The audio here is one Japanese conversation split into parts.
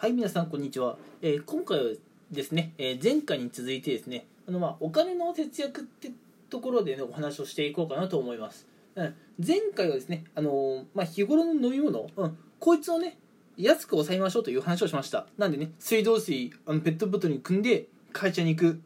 はい、皆さん、こんにちは。えー今回はですね、えー前回に続いてですね、あのまあお金の節約ってところで、ね、お話をしていこうかなと思います。うん、前回はですね、あのーまあ、日頃の飲み物、うん、こいつをね、安く抑えましょうという話をしました。なんでね、水道水、あのペットボトルに汲んで会社に行く。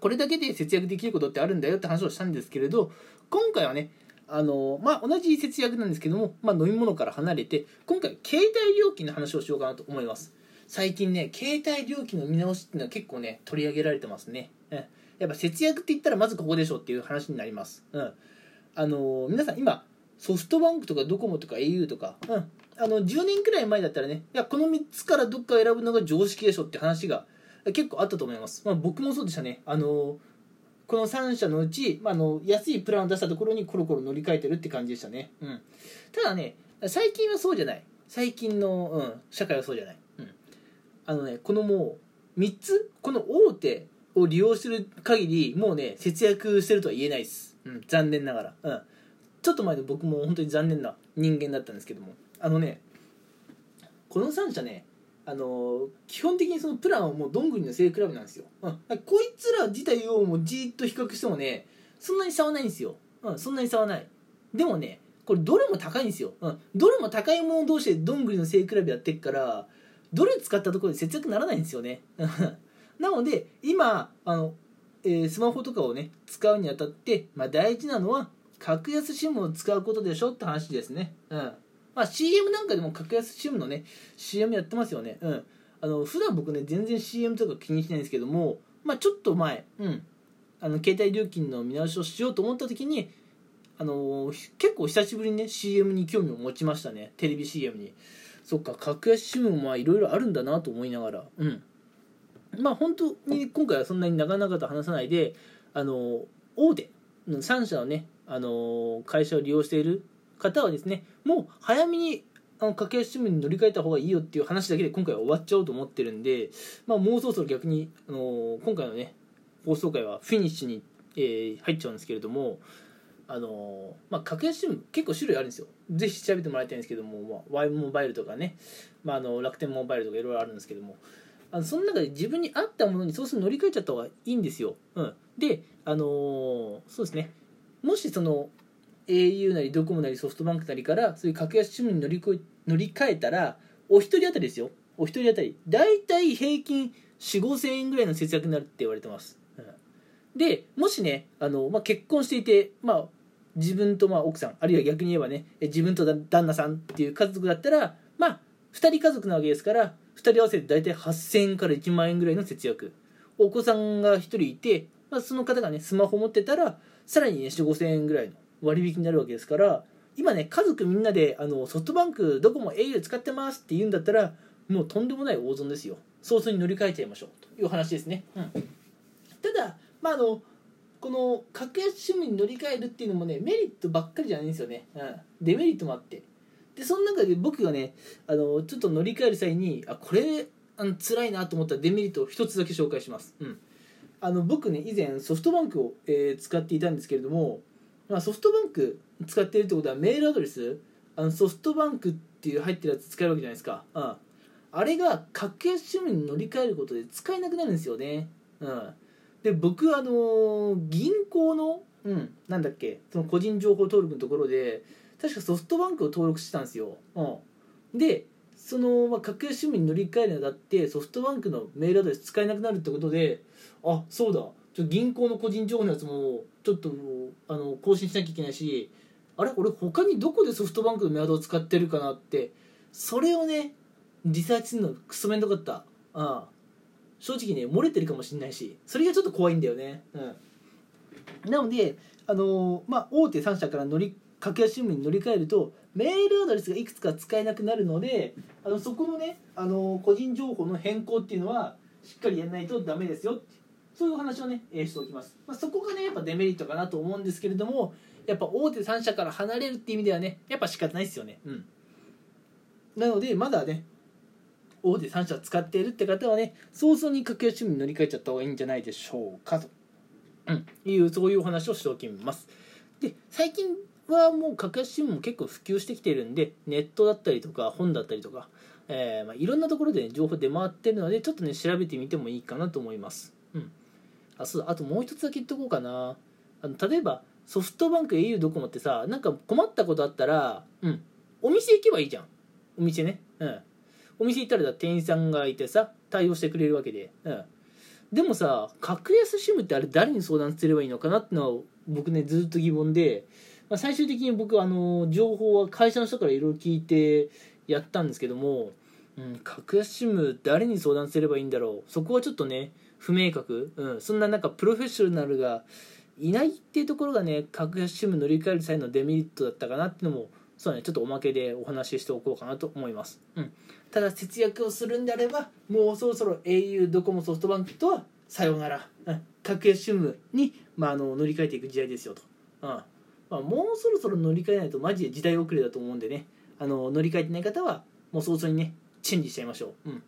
これだけで節約できることってあるんだよって話をしたんですけれど、今回はね、あのまあ、同じ節約なんですけども、まあ、飲み物から離れて今回携帯料金の話をしようかなと思います。最近ね携帯料金の見直しっていうのは結構ね取り上げられてますね、うん、やっぱ節約って言ったらまずここでしょっていう話になります、うん、あの皆さん今ソフトバンクとかドコモとか au とか、うん、あの10年くらい前だったらねいやこの3つからどっか選ぶのが常識でしょって話が結構あったと思います、まあ、僕もそうでしたね。あのこの3社のうち、まあ、の安いプランを出したところにコロコロ乗り換えてるって感じでしたね、うん、ただね最近はそうじゃない。最近の、うん、社会はそうじゃない、うん、あのねこのもう3つこの大手を利用してる限りもうね節約してるとは言えないです、うん、残念ながら、うん、ちょっと前で僕も本当に残念な人間だったんですけども。あのねこの3社ねあの基本的にそのプランはもうどんぐりの背比べなんですよ、うん、こいつら自体をもうじっと比較してもねそんなに差はないんですよ、うん、そんなに差はない。でもねこれどれも高いんですよ、うん、どれも高いもの同士でどんぐりの背比べやってっからどれ使ったところで節約ならないんですよね。なので今あの、えースマホとかをね使うにあたって、まあ、大事なのは格安 SIM を使うことでしょって話ですね。うん。まあ、CM なんかでも格安 SIM のね CM やってますよね。うん。あの普段僕ね全然 CM とか気にしないんですけどもまあちょっと前うん。あの携帯料金の見直しをしようと思った時にあのひ結構久しぶりにね CM に興味を持ちましたね。テレビ CM に。そっか格安 SIM もまあいろいろあるんだなと思いながら。うん。まあ本当に今回はそんなに長々と話さないであの大手3社のねあの会社を利用している方はですねもう早めにあの格安 SIM に乗り換えた方がいいよっていう話だけで今回は終わっちゃおうと思ってるんで、まあ、もうそろそろ逆にあの今回のね放送回はフィニッシュに、えー入っちゃうんですけれどもあのまあ、格安 SIM 結構種類あるんですよ。ぜひ調べてもらいたいんですけども、まあ、Y モバイルとかね、まあ、あの楽天モバイルとかいろいろあるんですけどもあのその中で自分に合ったものにそうすると乗り換えちゃった方がいいんですよ、うん、であのーそうですね。もしその au なりドコモなりソフトバンクなりからそういう格安 SIM に乗りこ乗り換えたらお一人当たりですよ。お一人当たり。大体平均4 5 0 0円ぐらいの節約になるって言われてます、うん。でもしねあの、まあ、結婚していて、まあ、自分とまあ奥さんあるいは逆に言えばね自分と旦那さんっていう家族だったらまあ2人家族なわけですから2人合わせて大体8000円から1万円ぐらいの節約。お子さんが1人いて、まあ、その方がねスマホ持ってたらさらにね4 5 0 0 0円ぐらいの割引になるわけですから今ね家族みんなであのソフトバンクドコモ au 使ってますって言うんだったらもうとんでもない大損ですよ。早々に乗り換えちゃいましょう。という話ですね、うん、ただまああのこの格安 SIM に乗り換えるっていうのもねメリットばっかりじゃないんですよね、うん、デメリットもあって。でその中で僕がねあのちょっと乗り換える際にあこれあの辛いなと思ったデメリットを一つだけ紹介します、うん、あの僕ね以前ソフトバンクを、えー使っていたんですけれども、まあ、ソフトバンク使ってるってことはメールアドレス？あのソフトバンクっていう入ってるやつ使えるわけじゃないですか、うん、あれが格安 SIM に乗り換えることで使えなくなるんですよね、うん、で僕あのー銀行の、うん、なんだっけその個人情報登録のところで確かソフトバンクを登録してたんですよ、うん、でその、まあ、格安 SIM に乗り換えるにあたってソフトバンクのメールアドレス使えなくなるってことであそうだ。ちょ銀行の個人情報のやつもちょっとあの更新しなきゃいけないしあれ？俺他にどこでソフトバンクのメアドを使ってるかなって。それをねリサーチするのクソめんどかった。ああ。正直ね漏れてるかもしれないしそれがちょっと怖いんだよね。うん。なのであのーまあ大手3社から乗り格安 SIM に乗り換えるとメールアドレスがいくつか使えなくなるのであのそこのね、あのー個人情報の変更っていうのはしっかりやらないとダメですよってそういうお話をね、えーしておきます、まあ、そこがねやっぱデメリットかなと思うんですけれどもやっぱ大手3社から離れるっていう意味ではねやっぱ仕方ないですよね。うん。なのでまだね大手3社使っているって方はね早々に格安 SIM に乗り換えちゃった方がいいんじゃないでしょうかと、うん、いうそういうお話をしておきます。で最近はもう格安新聞も結構普及してきてるんでネットだったりとか本だったりとか、えー、まあ、いろんなところで、ね、情報出回ってるのでちょっとね調べてみてもいいかなと思います。うんあそうだあともう一つだけ言っとこうかな。あの例えばソフトバンク au ドコモってさなんか困ったことあったらうん。お店行けばいいじゃん。お店ね。うん。お店行ったら店員さんがいてさ対応してくれるわけで。うん。でもさ格安 SIM ってあれ誰に相談すればいいのかなってのは僕ねずっと疑問で、まあ、最終的に僕あの情報は会社の人からいろいろ聞いてやったんですけども、うん、格安 SIM 誰に相談すればいいんだろう。そこはちょっとね不明確、うん、そんななんかプロフェッショナルがいないっていうところがね格安 SIM 乗り換える際のデメリットだったかなっていうのもそうねちょっとおまけでお話ししておこうかなと思います、うん、ただ節約をするんであればもうそろそろ au ドコモソフトバンクとはさようなら、うん、格安 SIM に、まあ、あの乗り換えていく時代ですよと、うん。まあ、もうそろそろ乗り換えないとマジで時代遅れだと思うんでね。あの乗り換えてない方はもう早々にねチェンジしちゃいましょう、うん、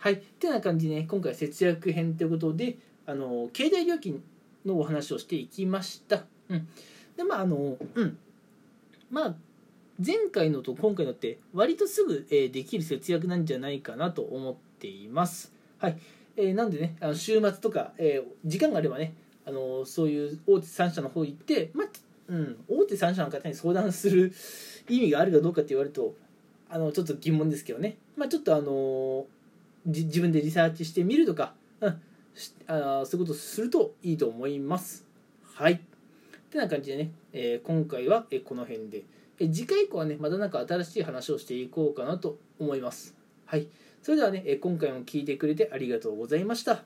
はい。ってな感じでね今回節約編ということであの携帯料金のお話をしていきました、うん、でまああのうん。まあ前回のと今回のって割とすぐ、えできる節約なんじゃないかなと思っています。はい。えー、なんでねあの週末とか、えー、時間があればねあのそういう大手3社の方行って、まあうん、大手3社の方に相談する意味があるかどうかって言われるとあのちょっと疑問ですけどね、まあ、ちょっとあの自分でリサーチしてみるとか、うん、あそういうことするといいと思います。はい。ってな感じでね、えー、今回はこの辺で、え次回以降はね、また何か新しい話をしていこうかなと思います。はい。それではね、今回も聞いてくれてありがとうございました。